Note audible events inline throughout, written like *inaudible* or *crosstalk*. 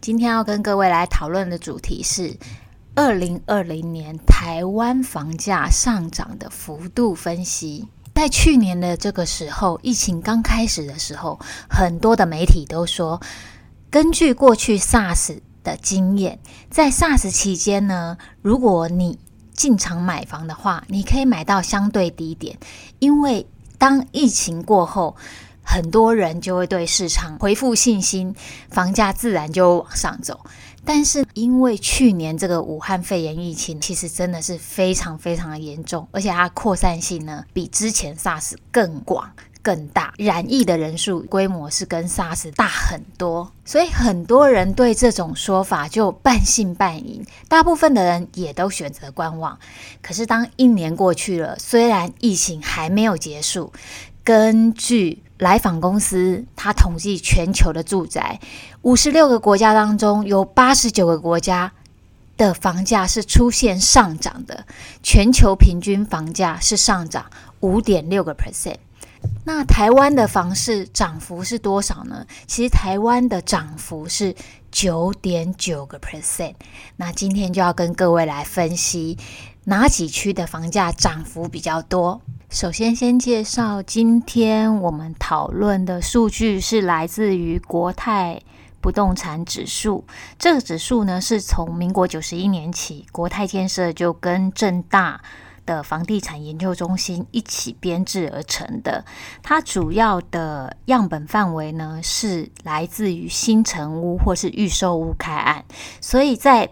今天要跟各位来讨论的主题是二零二零年台湾房价上涨的幅度分析。在去年的这个时候，疫情刚开始的时候，很多的媒体都说，根据过去 SARS 的经验，在 SARS 期间呢，如果你进场买房的话，你可以买到相对低点，因为当疫情过后。很多人就会对市场恢复信心，房价自然就往上走。但是因为去年这个武汉肺炎疫情，其实真的是非常非常的严重，而且它扩散性呢比之前 SARS 更广更大，染疫的人数规模是跟 SARS 大很多，所以很多人对这种说法就半信半疑，大部分的人也都选择观望。可是当一年过去了，虽然疫情还没有结束，根据来访公司，它统计全球的住宅，五十六个国家当中，有八十九个国家的房价是出现上涨的，全球平均房价是上涨五点六个 percent。那台湾的房市涨幅是多少呢？其实台湾的涨幅是九点九个 percent。那今天就要跟各位来分析哪几区的房价涨幅比较多。首先，先介绍今天我们讨论的数据是来自于国泰不动产指数。这个指数呢，是从民国九十一年起，国泰建设就跟正大的房地产研究中心一起编制而成的。它主要的样本范围呢，是来自于新成屋或是预售屋开案，所以在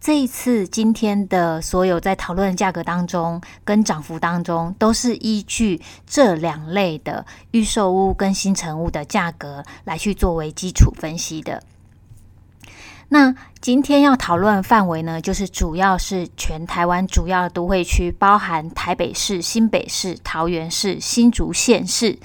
这一次今天的所有在讨论的价格当中，跟涨幅当中，都是依据这两类的预售屋跟新成屋的价格来去作为基础分析的。那今天要讨论范围呢，就是主要是全台湾主要的都会区，包含台北市、新北市、桃园市、新竹县市。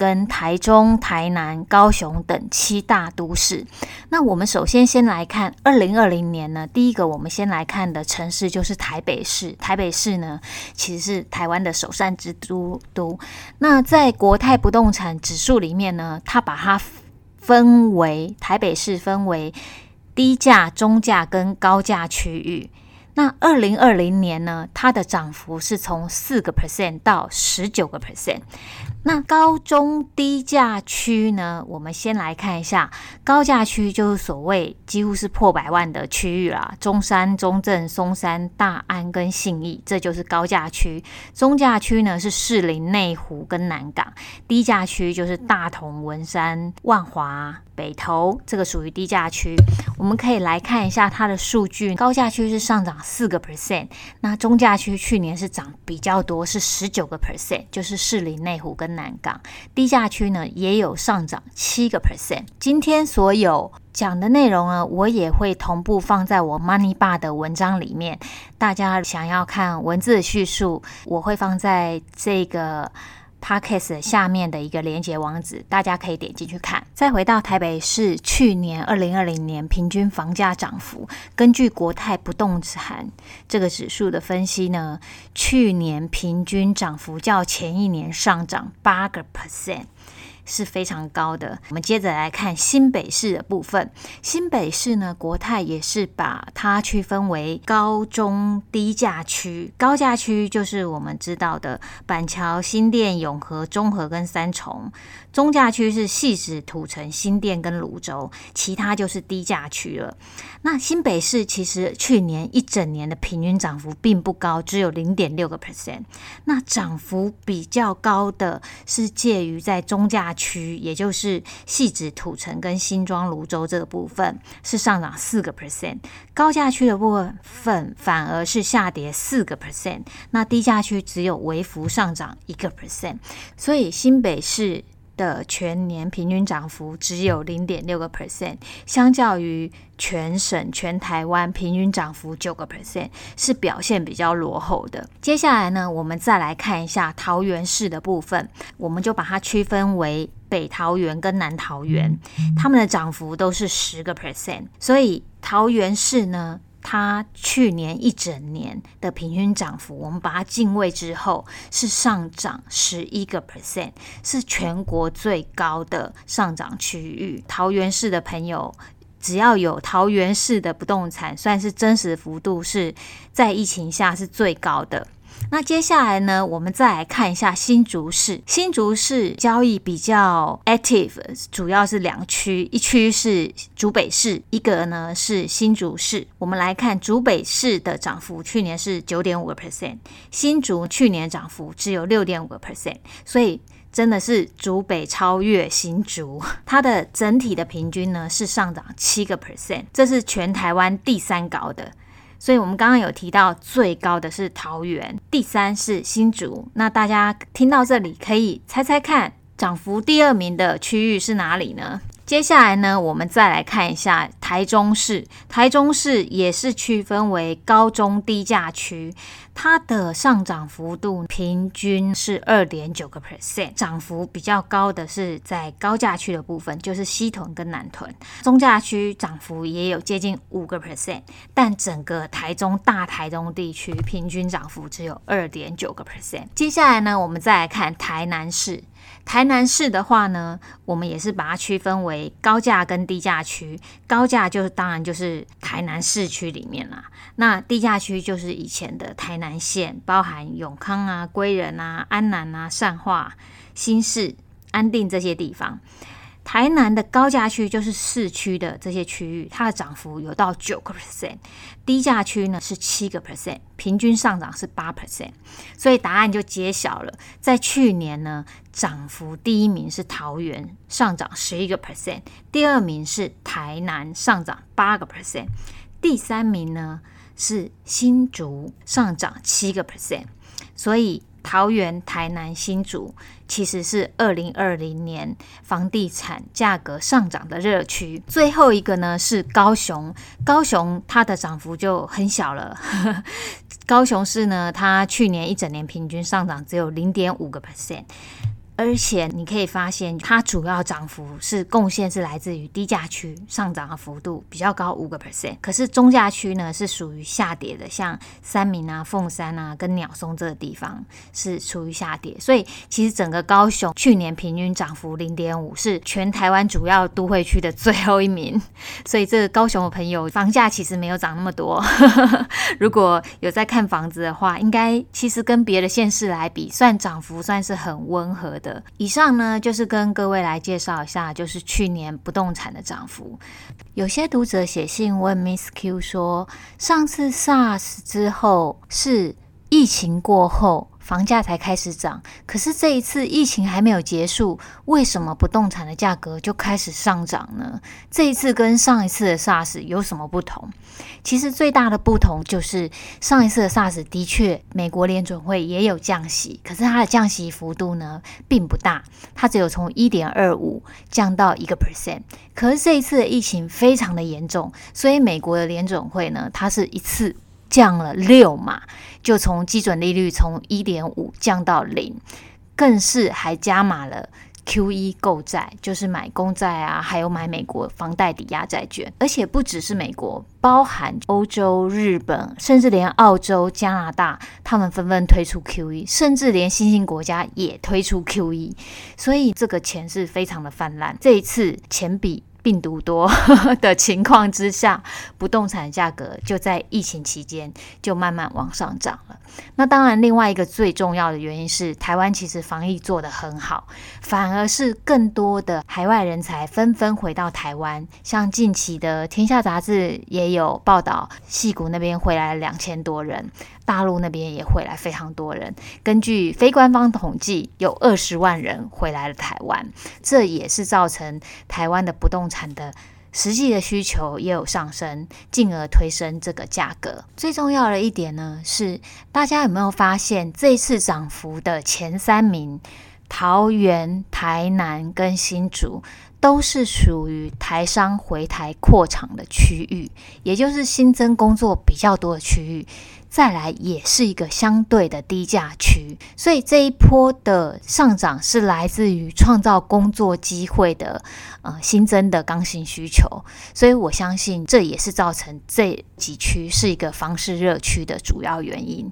跟台中、台南、高雄等七大都市。那我们首先先来看二零二零年呢，第一个我们先来看的城市就是台北市。台北市呢，其实是台湾的首善之都都。那在国泰不动产指数里面呢，它把它分为台北市分为低价、中价跟高价区域。那二零二零年呢，它的涨幅是从四个 percent 到十九个 percent。那高中低价区呢，我们先来看一下，高价区就是所谓几乎是破百万的区域啦，中山、中正、松山、大安跟信义，这就是高价区。中价区呢是士林、内湖跟南港，低价区就是大同、文山、万华。北投这个属于低价区，我们可以来看一下它的数据。高价区是上涨四个 percent，那中价区去年是涨比较多，是十九个 percent，就是士林、内湖跟南港。低价区呢也有上涨七个 percent。今天所有讲的内容呢，我也会同步放在我 Money Bar 的文章里面。大家想要看文字叙述，我会放在这个。Podcast 下面的一个连接网址，大家可以点进去看。再回到台北市去年二零二零年平均房价涨幅，根据国泰不动产这个指数的分析呢，去年平均涨幅较前一年上涨八个 percent。是非常高的。我们接着来看新北市的部分。新北市呢，国泰也是把它区分为高中低价区。高价区就是我们知道的板桥、新店、永和、中和跟三重。中价区是汐止、土城、新店跟芦洲，其他就是低价区了。那新北市其实去年一整年的平均涨幅并不高，只有零点六个 percent。那涨幅比较高的是介于在中价区，也就是细指、土城跟新庄、泸州这个部分是上涨四个 percent。高价区的部分反而是下跌四个 percent。那低价区只有微幅上涨一个 percent。所以新北市。的全年平均涨幅只有零点六个 percent，相较于全省全台湾平均涨幅九个 percent，是表现比较落后的。接下来呢，我们再来看一下桃园市的部分，我们就把它区分为北桃园跟南桃园，他们的涨幅都是十个 percent，所以桃园市呢。它去年一整年的平均涨幅，我们把它进位之后是上涨十一个 percent，是全国最高的上涨区域。桃园市的朋友，只要有桃园市的不动产，算是真实幅度是在疫情下是最高的。那接下来呢，我们再来看一下新竹市。新竹市交易比较 active，主要是两区，一区是竹北市，一个呢是新竹市。我们来看竹北市的涨幅，去年是九点五个 percent，新竹去年涨幅只有六点五个 percent，所以真的是竹北超越新竹，它的整体的平均呢是上涨七个 percent，这是全台湾第三高的。所以，我们刚刚有提到最高的是桃园，第三是新竹。那大家听到这里，可以猜猜看，涨幅第二名的区域是哪里呢？接下来呢，我们再来看一下台中市。台中市也是区分为高中低价区，它的上涨幅度平均是二点九个 percent，涨幅比较高的是在高价区的部分，就是西屯跟南屯。中价区涨幅也有接近五个 percent，但整个台中大台中地区平均涨幅只有二点九个 percent。接下来呢，我们再来看台南市。台南市的话呢，我们也是把它区分为高价跟低价区。高价那就是当然就是台南市区里面啦，那地下区就是以前的台南县，包含永康啊、归仁啊、安南啊、善化、新市、安定这些地方。台南的高价区就是市区的这些区域，它的涨幅有到九个 percent，低价区呢是七个 percent，平均上涨是八 percent，所以答案就揭晓了。在去年呢，涨幅第一名是桃园，上涨十一个 percent，第二名是台南，上涨八个 percent，第三名呢是新竹，上涨七个 percent，所以。桃园、台南、新竹其实是二零二零年房地产价格上涨的热区。最后一个呢是高雄，高雄它的涨幅就很小了。*laughs* 高雄市呢，它去年一整年平均上涨只有零点五个 percent。而且你可以发现，它主要涨幅是贡献是来自于低价区上涨的幅度比较高，五个 percent。可是中价区呢是属于下跌的，像三民啊、凤山啊跟鸟松这个地方是处于下跌。所以其实整个高雄去年平均涨幅零点五，是全台湾主要都会区的最后一名。所以这个高雄的朋友，房价其实没有涨那么多。*laughs* 如果有在看房子的话，应该其实跟别的县市来比，算涨幅算是很温和的。以上呢，就是跟各位来介绍一下，就是去年不动产的涨幅。有些读者写信问 Miss Q 说，上次 SARS 之后是疫情过后。房价才开始涨，可是这一次疫情还没有结束，为什么不动产的价格就开始上涨呢？这一次跟上一次的 SARS 有什么不同？其实最大的不同就是上一次的 SARS 的确，美国联准会也有降息，可是它的降息幅度呢并不大，它只有从一点二五降到一个 percent。可是这一次的疫情非常的严重，所以美国的联准会呢，它是一次。降了六码，就从基准利率从一点五降到零，更是还加码了 QE 购债，就是买公债啊，还有买美国房贷抵押债券，而且不只是美国，包含欧洲、日本，甚至连澳洲、加拿大，他们纷纷推出 QE，甚至连新兴国家也推出 QE，所以这个钱是非常的泛滥。这一次钱比。病毒多 *laughs* 的情况之下，不动产价格就在疫情期间就慢慢往上涨了。那当然，另外一个最重要的原因是，台湾其实防疫做得很好，反而是更多的海外人才纷纷回到台湾。像近期的《天下》杂志也有报道，戏谷那边回来了两千多人。大陆那边也回来非常多人，根据非官方统计，有二十万人回来了台湾，这也是造成台湾的不动产的实际的需求也有上升，进而推升这个价格。最重要的一点呢，是大家有没有发现，这次涨幅的前三名桃园、台南跟新竹都是属于台商回台扩厂的区域，也就是新增工作比较多的区域。再来也是一个相对的低价区，所以这一波的上涨是来自于创造工作机会的呃新增的刚性需求，所以我相信这也是造成这几区是一个房市热区的主要原因。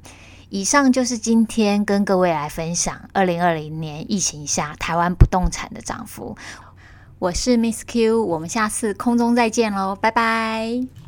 以上就是今天跟各位来分享二零二零年疫情下台湾不动产的涨幅。我是 Miss Q，我们下次空中再见喽，拜拜。